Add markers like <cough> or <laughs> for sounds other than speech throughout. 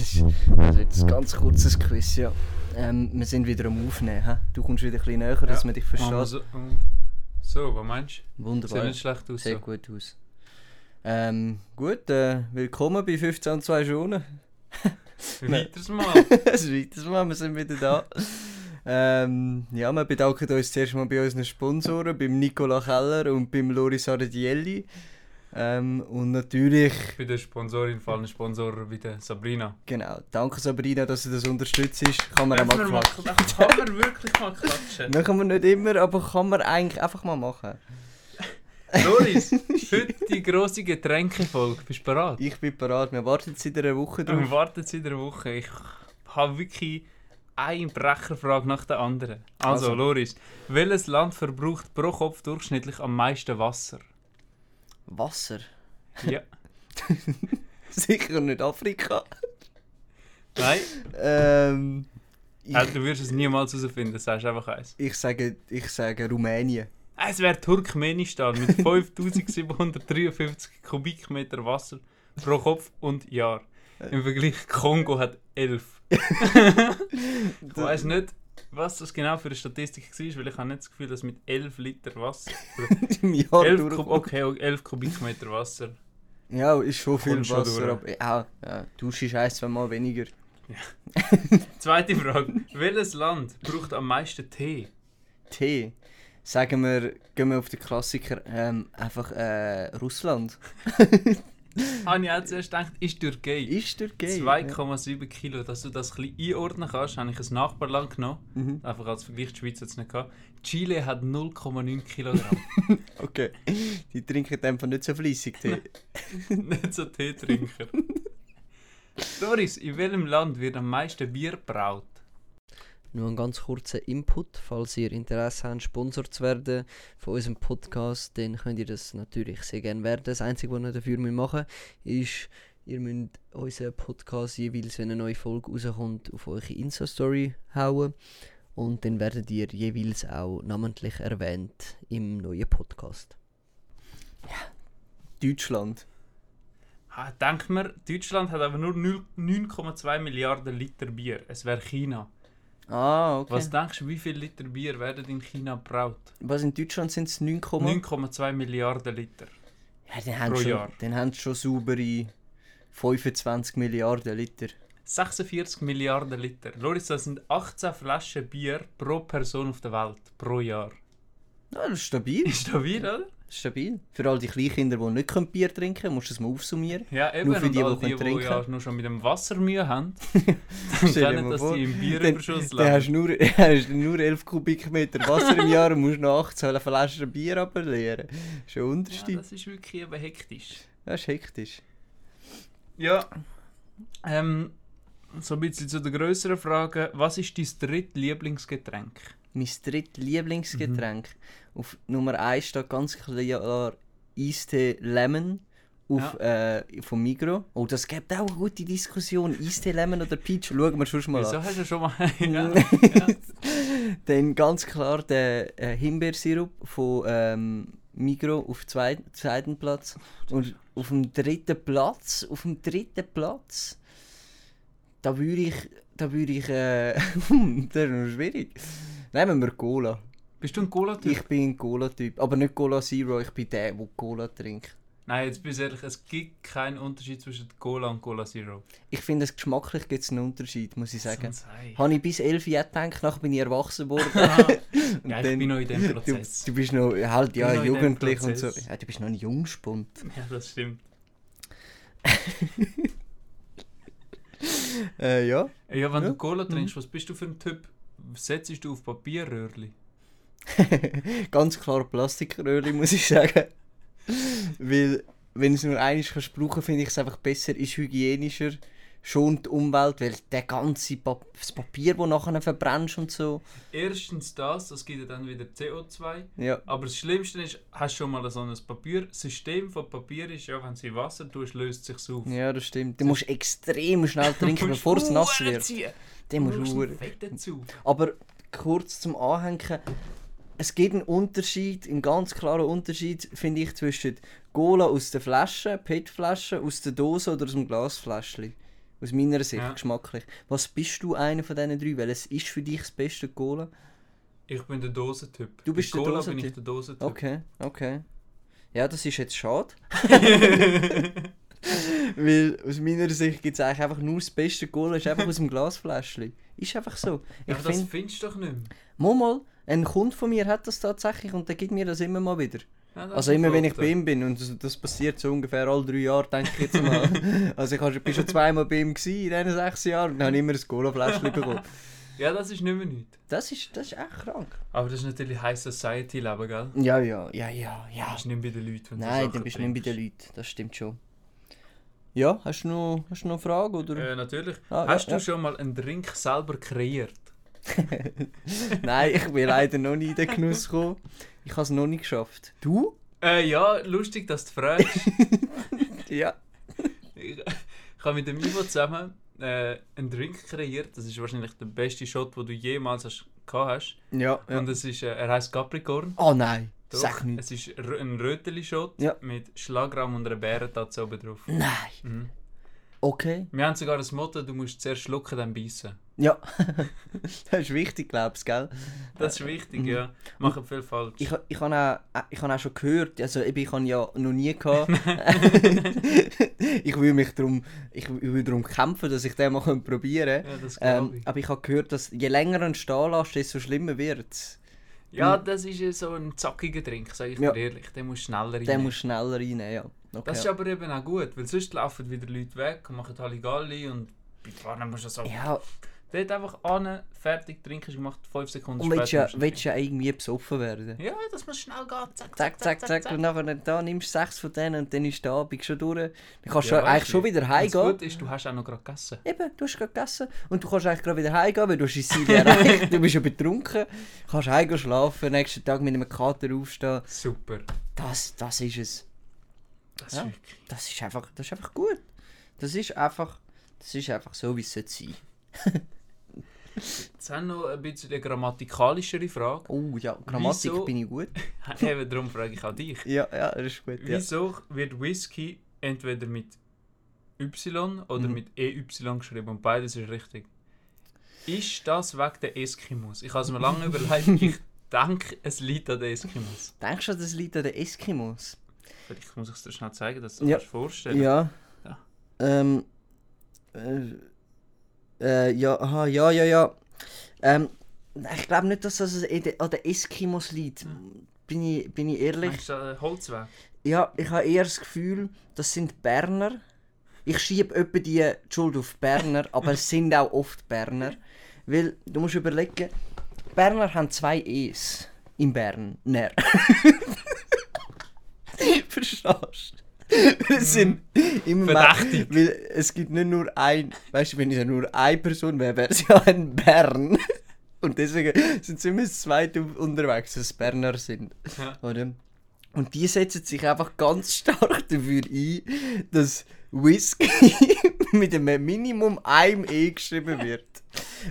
Das ist also jetzt ein ganz kurzes Quiz, ja. Ähm, wir sind wieder am Aufnehmen. He? Du kommst wieder ein bisschen näher, dass man dich versteht. Ah, so, so, was meinst du? Sieht Wunderbar. nicht schlecht aus. Sehr So. gut aus. Ähm, gut, äh, willkommen bei 15 und 2 Stunden. Weiteres Mal. Ein weiteres Mal, wir sind wieder da. ähm, ja, wir bedanken uns zuerst mal bei unseren Sponsoren, beim Nicola Keller und beim Loris Ardielli. Ähm, und natürlich, Bei der Sponsorin fallen Sponsoren wie der Sabrina. genau, danke Sabrina, dass du das unterstützt. Kann man auch mal wir mal- klatschen. Kann man wirklich mal klatschen? <laughs> Machen wir nicht immer, aber kann man eigentlich einfach mal machen. <laughs> Loris, <laughs> heute die grosse Getränkefolge. Bist du bereit? Ich bin bereit, wir warten seit einer Woche Wir drauf. warten seit einer Woche. Ich habe wirklich eine Brecherfrage nach der anderen. Also, Also. Loris, welches Land verbraucht pro Kopf durchschnittlich am meisten Wasser? Wasser? Ja. <laughs> Sicher nicht Afrika. Nein? Ähm, ich, Ja, du wirst es niemals herausfinden, sagst einfach eins. ich, sage, ich sage Rumänien. Es wäre Turkmenistan mit <laughs> 5753 Kubikmeter Wasser pro Kopf und Jahr. Im Vergleich Kongo hat 11. <laughs> ich weiß nicht, was das genau für eine Statistik war, weil ich habe nicht das Gefühl, dass mit 11 Liter Wasser. <laughs> Im Jahr 11, durch. Kub, okay, 11 Kubikmeter Wasser. Ja, ist schon viel schon Wasser. durch. aber ja, ja, Dusche ist ein, zwei Mal weniger. <laughs> Zweite Frage. Welches Land braucht am meisten Tee? Tee. Sagen wir, gehen wir auf den Klassiker, ähm, einfach äh, Russland. <laughs> Habe ich auch zuerst gedacht, ist Türkei. Ist Türkei? 2,7 Kilo. Dass du das ein bisschen einordnen kannst, habe ich ein Nachbarland genommen. Ja. Mhm. Einfach als Vergleich, die Schweiz hat es nicht gehabt. Chile hat 0,9 Kilogramm. <laughs> Okay. Die trinken einfach nicht so fließig Tee. <laughs> nicht so Teetrinker. <laughs> Doris, in welchem Land wird am meisten Bier braut? Nur ein ganz kurzer Input, falls ihr Interesse habt, Sponsor zu werden von unserem Podcast, dann könnt ihr das natürlich sehr gerne werden. Das Einzige, was ihr dafür machen müsst, ist, ihr müsst unseren Podcast jeweils, wenn eine neue Folge rauskommt, auf eure Insta-Story hauen. Und dann werdet ihr jeweils auch namentlich erwähnt im neuen Podcast. Ja. Deutschland. Ah, Denk mir, Deutschland hat aber nur 0 9,2 Milliarden Liter Bier. Es wäre China. Ah, okay. Was Was, denkst du, wie viel Liter Bier werden in China braut? in Deutschland sind es 9, 9,2 Milliarden Liter. ja, dann haben pro schon, Jahr. dann haben sie schon saubere 25 Milliarden Liter. 46 Milliarden Liter. Loris, das sind 18 Flaschen Bier pro Person auf der Welt. Pro Jahr. Ja, das ist stabil. <laughs> Ist stabil, oder? Stabil. Für all die Kleinkinder, die nicht können Bier trinken können, musst du das mal aufsummieren. Ja, eben. Nur für und die, all die die, die, können trinken. ja nur schon mit dem Wasser Mühe haben, <laughs> mal dass vor, die im Bierüberschuss dann hast leben. du nur, <laughs> hast nur 11 Kubikmeter Wasser im Jahr und musst noch 18 Flaschen Bier ableeren. Das ist schon Ja, unterste. das ist wirklich eben hektisch. das ist hektisch. Ja. Ähm, so ein bisschen zu der grösseren Frage. Was ist dein drittlieblingsgetränk? Mein drittlieblingsgetränk. Mhm. Auf Nummer 1 steht ganz klar Eistee Lemon. Auf, äh, vom Migro. Oh, das gibt auch eine gute Diskussion. Eistee Lemon oder Peach? Schauen wir schon mal an. Wieso hast du schon mal... ja, <laughs> ja. Dann ganz klar der äh, Himbeersirup von ähm, Migro auf zwei, zweiten Platz. Und auf dem dritten Platz, auf dem dritten Platz, da würde ich, da würde ich, äh, <laughs> das ist noch schwierig. Nehmen wir Cola. Bist du ein Cola-Typ? Ich bin ein Cola-Typ, aber nicht Cola Zero, ich bin der, der Cola trinkt. Nein, jetzt bin ich ehrlich, es gibt keinen Unterschied zwischen Cola und Cola Zero. Ich finde, es geschmacklich gibt es einen Unterschied, muss ich sagen. Habe ich bis 11 Jahre gedacht, nachher bin ich erwachsen geworden. <laughs> Und ja, ich dann- bin noch in dem <laughs> Du, Prozess. du bist noch halt ja noch jugendlich und so. Ja, du bist noch ein Jungspund. Ja, das stimmt. <laughs> Äh, ja. Ja, wenn Ja. du Cola trinkst, was bist du für ein Typ? Setzt du auf Papierröhrli? <laughs> Ganz klar Plastikröhrli, muss ich sagen. <laughs> Weil, wenn es nur eines kannst brauchen, finde ich es einfach besser, ist hygienischer, schont die Umwelt, weil der ganze Pap das Papier, das nachher verbrennst und so. Erstens das, das gibt ja dann wieder CO2. Ja. Aber das Schlimmste ist, hast du schon mal so ein Papier. Das System von Papier ist ja, wenn du Wasser tust, löst es sich auf. Ja, das stimmt. Du musst extrem schnell <laughs> trinken, bevor es nass wird. Ziehen. Den musst du dazu. Aber kurz zum Anhängen. Es gibt einen Unterschied, einen ganz klaren Unterschied, finde ich, zwischen Cola aus der Flasche, PET-Flasche, aus der Dose oder aus dem Glasfläschchen. Aus meiner Sicht, Ja. geschmacklich. Was bist du einer von diesen drei? Welches ist für dich das beste Cola? Ich bin der Dosentyp. Du bist Bei der Cola bin Dosentyp? ich der Dosentyp. Okay, okay. Ja, das ist jetzt schade. <laughs> <laughs> Weil aus meiner Sicht gibt es eigentlich einfach nur das beste Cola, ist einfach aus dem Glasfläschchen. Ist einfach so. Ja, Ich aber das finde, findest du doch nicht mehr. mal, mal, ein Kunde von mir hat das tatsächlich und der gibt mir das immer mal wieder. Ja, Also immer wenn ich bei ihm bin und das, das passiert so ungefähr alle drei Jahre, denke ich jetzt mal. <laughs> also ich bin schon zweimal bei ihm gewesen in diesen sechs Jahren und dann habe immer ein Cola-Fläschchen <laughs> bekommen. Ja, das ist nicht mehr nichts. Das ist, das ist echt krank. Aber das ist natürlich High Society Leben, gell? Ja, ja, ja, ja, Du ja. bist nicht bei den Leuten, wenn du Nein, dann bist du nicht bei den. Leuten, das stimmt schon. Ja, hast du noch, hast du noch eine Frage? Oder? Äh, natürlich. Ah, Hast ja, du ja. schon mal einen Drink selber kreiert? <laughs> Nein, ich bin leider noch nie in den Genuss gekommen. Ich habe es noch nicht geschafft. Du? Äh, ja, lustig, dass du fragst. <laughs> Ja. ich, ich habe mit dem Ivo zusammen äh, einen Drink kreiert. Das ist wahrscheinlich der beste Shot, den du jemals hast, gehabt hast. Ja, ja. Und es ist, äh, er heißt Capricorn. Oh nein, Doch, sag nicht. Es ist ein Röteli-Shot Ja. mit Schlagrahm und einer Bärentatze oben drauf. Nein. Mhm. Okay. Wir haben sogar das Motto, du musst zuerst schlucken, dann beißen. Ja. <laughs> das ist wichtig, glaubst du, gell? Das ist wichtig, Mhm. ja. Machen viel falsch. Ich, ich habe auch, äh, ich hab auch schon gehört, also ich habe ja noch nie gehabt. <laughs> ich will mich darum, ich will darum kämpfen, dass ich den mal probieren kann. ja, Ähm, aber ich habe gehört, dass je länger ein stehen lässt, desto schlimmer wird es. Ja, das ist ja so ein zackiger Drink, sage ich Ja. dir ehrlich. Der muss schneller rein. Der muss schneller rein, ja. Okay. Das ist aber eben auch gut, weil sonst laufen wieder Leute weg und machen Halligalli und bei vorne musst du so... ja, Dort einfach an, fertig, trinkst gemacht, 5 Sekunden und willst ja, du willst ja irgendwie besoffen werden. Ja, das muss schnell gehen. Zack, Zack, zack, zack, und nachher da nimmst du sechs von denen und dann ist der Abend schon durch. Dann kannst du eigentlich schon du. wieder Das heimgehen. Gute ist, du hast auch noch gerade gegessen. Eben, du hast gerade gegessen und du kannst eigentlich gerade wieder heimgehen, weil du hast dein Ziel <laughs> erreicht, du bist ja betrunken, kannst heimgehen schlafen, nächsten Tag mit einem Kater aufstehen. Super. Das, das ist es. Das Ja. Das ist einfach, das ist einfach gut. Das ist einfach, das ist einfach so, wie es sollte sein. <laughs> Jetzt haben wir noch ein bisschen eine grammatikalischere Frage. Oh ja, Grammatik Wieso- bin ich gut. <laughs> Eben darum frage ich auch dich. Ja, ja, das ist gut. Ja. Wieso wird Whisky entweder mit Y oder Mhm. mit EY geschrieben? Und beides ist richtig. Ist das wegen der Eskimos? Ich habe es mir lange <laughs> überlegt. Ich denke, es liegt an den Eskimos. Denkst du, das liegt an den Eskimos? Vielleicht muss ich es dir schnell zeigen, dass du Ja. das vorstellen Ja. Ja. Ähm. Äh, äh, ja, aha, ja, ja, ja. Ähm, ich glaube nicht, dass das an den- Eskimos liegt. Bin ich, bin ich ehrlich? Meinst du äh, Holzweg? Ja, ich habe eher das Gefühl, das sind Berner. Ich schiebe etwa die Schuld auf Berner, <laughs> aber es sind auch oft Berner. Weil, du musst überlegen, Berner haben zwei E's in Bern. <laughs> Verstehst Es sind immer Verdächtig. Weil es gibt nicht nur ein, weißt du, wenn es ja nur eine Person wäre, wäre es ja ein Bern. Und deswegen sind zumindest zwei unterwegs, dass Berner sind. Ja. Oder? Und die setzen sich einfach ganz stark dafür ein, dass Whisky <laughs> mit einem Minimum einem E geschrieben wird.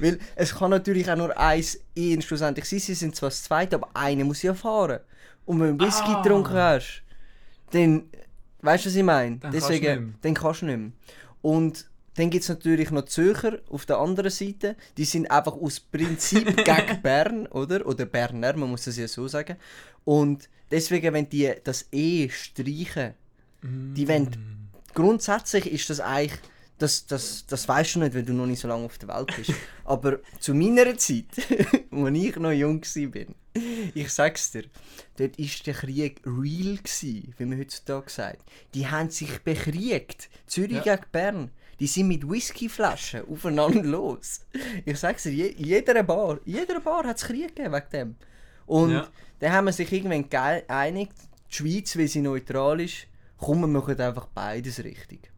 Weil es kann natürlich auch nur eins E schlussendlich sein, sie sind zwar das zweite, aber einer muss ja fahren. Und wenn du Whisky Ah. getrunken hast, dann, weißt du, was ich meine? Dann kannst du nicht mehr. dann kannst du nicht mehr. Und dann gibt es natürlich noch Zürcher auf der anderen Seite. Die sind einfach aus Prinzip <laughs> gegen Bern, oder? Oder Berner, man muss das ja so sagen. Und deswegen, wenn die das E streichen, die wollen, grundsätzlich ist das eigentlich, das, das, das weißt du nicht, weil du noch nicht so lange auf der Welt bist. <laughs> Aber zu meiner Zeit, <laughs> als ich noch jung war, ich sag's dir, dort war der Krieg real, gewesen, wie man heutzutage sagt. Die haben sich bekriegt. Zürich Ja. gegen Bern. Die sind mit Whiskyflaschen aufeinander los. Ich sag's dir, je, jeder Bar, jeder Bar hat es Krieg gegeben wegen dem. Und Ja. dann haben wir sich irgendwann geeinigt, die Schweiz, weil sie neutral ist, komm, wir machen einfach beides richtig.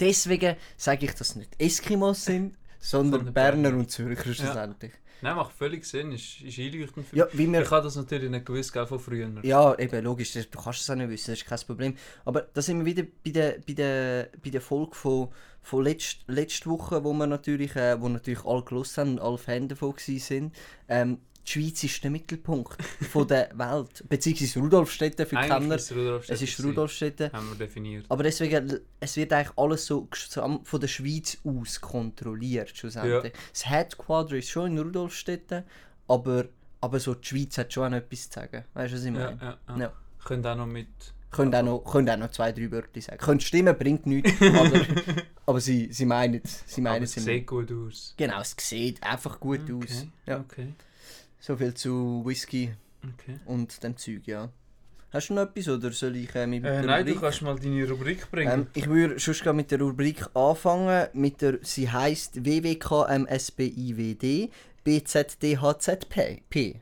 Deswegen sage ich, dass es nicht Eskimos sind, sondern Berner und Zürcher schlussendlich. Nein, macht völlig Sinn. Ist, ist einleuchtend für Ja, wie wir Ich habe das natürlich nicht gewusst, gell, von früher. Ja, eben, logisch, du kannst es auch nicht wissen, das ist kein Problem. Aber da sind wir wieder bei der, bei der, bei der Folge von, von letzt, letzter Woche, wo wir natürlich, äh, wo natürlich alle gelost haben und alle Fans davon sind. Ähm, die Schweiz ist der Mittelpunkt <laughs> von der Welt. Beziehungsweise Rudolfstädte für Eigentlich Kenner. ist es ist. Rudolfstädte. Haben wir definiert. Aber deswegen, es wird eigentlich alles so von der Schweiz aus kontrolliert, schlussendlich. Das Headquarter ist schon in Rudolfstädte, aber, aber so die Schweiz hat schon auch etwas zu sagen. Weißt du, was ich Ja, meine? ja, ja. Ja. Könnt auch noch mit. Könnt auch, noch, könnt auch noch zwei, drei Wörter sagen. Könnt stimmen, bringt nichts, aber, <laughs> aber sie, sie meinen es. Sie meinen es sieht gut aus. Genau, es sieht einfach gut aus. Okay. Ja. Okay. So viel zu Whisky okay. und dem Zeug, ja. Hast du noch etwas oder soll ich äh, mit Äh, der nein, du Rubrik? kannst mal deine Rubrik bringen. Ähm, ich würde schon gerade mit der Rubrik anfangen. Mit der, sie heisst WWKMSBIWD BZDHZP.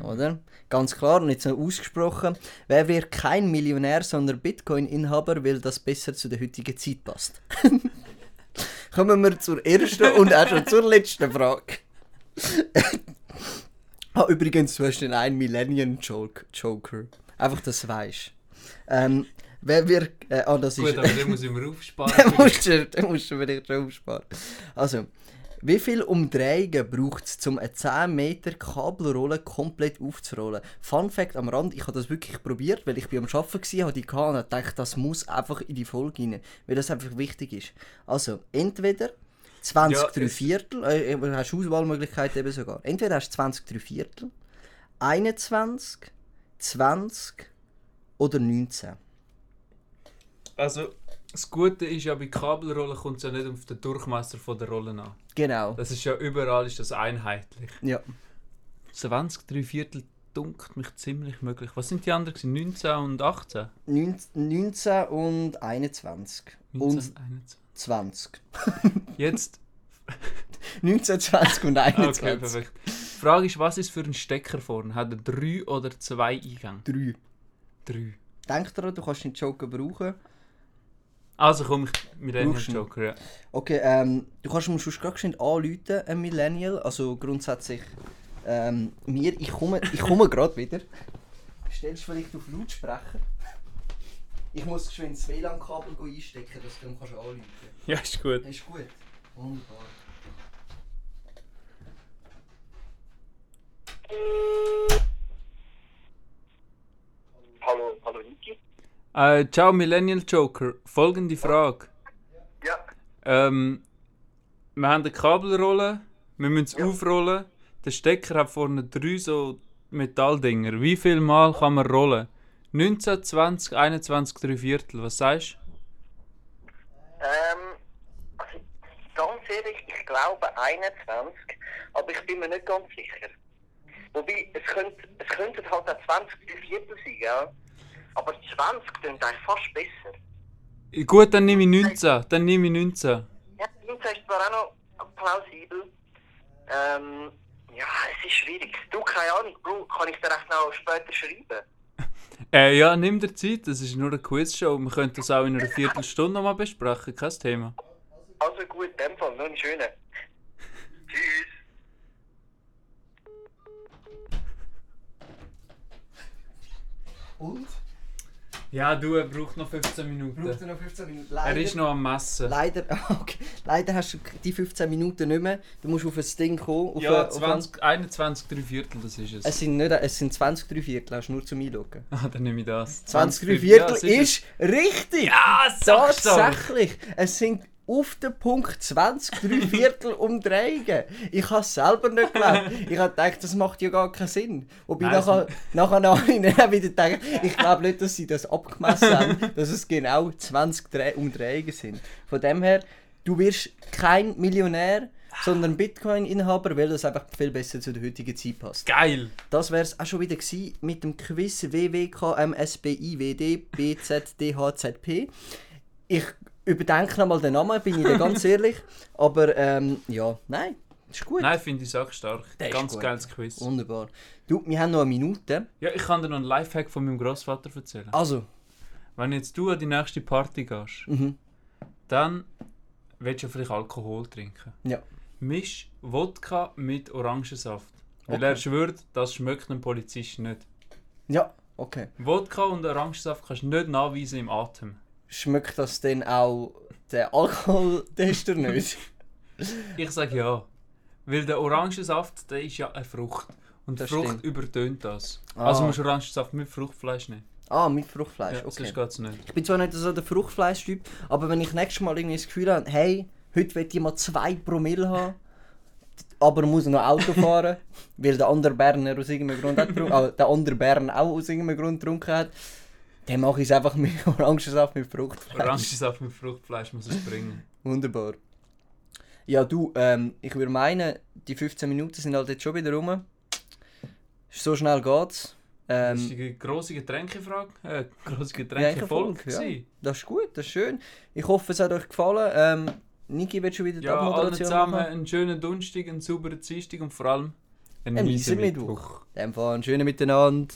Oder? Ganz klar und jetzt noch ausgesprochen. Wer wird kein Millionär, sondern Bitcoin-Inhaber, weil das besser zu der heutigen Zeit passt? <laughs> Kommen wir zur ersten und auch schon zur letzten Frage. Ah, übrigens, du hast den einen Millennium Joke- Joker. Einfach, dass du weißt. Ähm, wer wird. Äh, ah, das Gut, ist. aber den muss ich mir <laughs> aufsparen. Den musst du, den musst du vielleicht schon aufsparen. Also, wie viele Umdrehungen braucht es, um eine 10 Meter Kabelrolle komplett aufzurollen? Fun Fact am Rand, ich habe das wirklich probiert, weil ich am Arbeiten war, habe die gehabt und dachte, das muss einfach in die Folge rein, weil das einfach wichtig ist. Also, entweder 20 Ja, Viertel, äh, du hast Auswahlmöglichkeiten eben sogar. Entweder hast du 20 drei Viertel, 21, 20 oder 19. Also, das Gute ist ja, bei Kabelrollen kommt es ja nicht auf den Durchmesser von der Rolle an. Genau. Das ist ja überall ist das einheitlich. Ja. 20, 3 Viertel dunkelt mich ziemlich möglich. Was sind die anderen? gewesen? 19 und 18? 19 und 21. 19 Und und 21. 20. Jetzt, <laughs> 19, 20 und <laughs> okay, 21. perfekt. Die Frage ist, was ist für ein Stecker vorne? Hat er 3 oder 2 Eingänge? 3. 3. Denk daran, du kannst den Joker brauchen. Also komm ich mit ihn? Joker, ja. Okay, ähm, du kannst mir schon gerade anrufen, ein Millennial. Also grundsätzlich ähm, mir. Ich komme, ich komme <laughs> gerade wieder. Stellst du vielleicht auf Lautsprecher? Ich muss geschwind das WLAN-Kabel einstecken, dass du dann kannst anrufen Ja, ist gut. kannst. Ist gut. Wunderbar. Hallo, hallo Niki? Äh, ciao Millennial Joker. Folgende Frage. Ja, Ähm, wir haben eine Kabelrolle, wir müssen es aufrollen. Der Stecker hat vorne drei so Metalldinger. Wie viel Mal kann man rollen? 19, 20, 21, 3 Viertel. Was sagst du? ähm, also ganz ehrlich, ich glaube 21, aber ich bin mir nicht ganz sicher. Wobei, es könnte, es könnten halt auch 20 bis Viertel sein, gell? Aber 20 klingt eigentlich fast besser. Gut, dann nehme ich 19. Dann nehme ich 19. Ja, 19 ist zwar auch noch plausibel. Ähm, ja, es ist schwierig. Du, keine Ahnung, Bro, kann ich dir echt noch später schreiben? Äh, ja, nimm dir Zeit. Das ist nur eine Quizshow. Wir können das auch in einer Viertelstunde nochmal besprechen. Kein Thema. Also gut, in dem Fall, noch einen schönen. Tschüss. Und? Ja, du, er braucht noch 15 Minuten. Braucht er noch 15 Minuten? Er Leider, ist noch am Messen. leider, <laughs> okay. leider hast du die 15 Minuten nicht mehr. Du musst auf ein Ding kommen. Auf Ja, ein- auf ein- 20, 21, 3 Viertel, das ist es. Es sind, nicht, es sind 20 3 Viertel, hast du nur zum Einloggen. <laughs> Ah, dann nehme ich das. 20 3 Ja, Viertel das ist richtig! Ja! Tatsächlich! Es sind auf den Punkt 20 3 Viertel <laughs> Umdrehungen. Ich habe es selber nicht geglaubt. Ich habe gedacht, das macht ja gar keinen Sinn. Wobei Nein, nachher, nachher auch <laughs> wieder gedacht, ich glaube nicht, dass sie das abgemessen haben, dass es genau 20 Dreh Umdrehungen sind. Von dem her, du wirst kein Millionär, sondern Bitcoin-Inhaber, weil das einfach viel besser zu der heutigen Zeit passt. Geil! Das wäre es auch schon wieder gewesen mit dem Quiz WWKMSBIWD BZDHZP. Ich überdenke nochmal den Namen, bin ich dir ganz <laughs> ehrlich. Aber ähm, ja, nein, ist gut. Nein, finde ich auch stark. Ist Ganz geiles Quiz. Wunderbar. Du, wir haben noch eine Minute. Ja, ich kann dir noch einen Lifehack von meinem Großvater erzählen. Also, Wenn jetzt du an die nächste Party gehst, mhm. dann willst du vielleicht Alkohol trinken. ja. Misch Wodka mit Orangensaft. Weil Okay. er schwört, das schmeckt einem Polizist nicht. Ja, okay. Wodka und Orangensaft kannst du nicht nachweisen im Atem. Schmeckt das denn auch der Alkoholtester <laughs> nicht? Ich sage ja. Weil der Orangensaft, der ist ja eine Frucht. Und Das Frucht stimmt. übertönt das. Ah. Also musst du Orangensaft mit Fruchtfleisch nehmen. Ah, mit Fruchtfleisch, Ja, okay. Sonst nicht. Ich bin zwar nicht so der Fruchtfleischtyp, aber wenn ich nächstes Mal irgendwie das Gefühl habe, hey, heute will ich mal 2 Promille haben, aber muss noch Auto <laughs> fahren, weil der andere Berner aus irgendeinem Grund getrunken, äh, der andere Berner auch aus irgendeinem Grund getrunken hat, dann mache ich es einfach mit <laughs> Orangensaft mit Fruchtfleisch. Orangensaft mit Fruchtfleisch muss es bringen. Wunderbar. Ja, du, ähm, ich würde meinen, die 15 Minuten sind halt jetzt schon wieder rum. So schnell geht's. das ist Ähm, die grosse Getränkefrage. Äh, grosse Getränkefolge, ja. das ist gut, das ist schön. Ich hoffe, es hat euch gefallen. Ähm, Niki wird schon wieder die Ja, alle Abmoderation zusammen machen. einen schönen Donnerstag, einen sauberen Dienstag und vor allem einen Ein miesen Mittwoch. Dem Fall einen schönen Miteinander.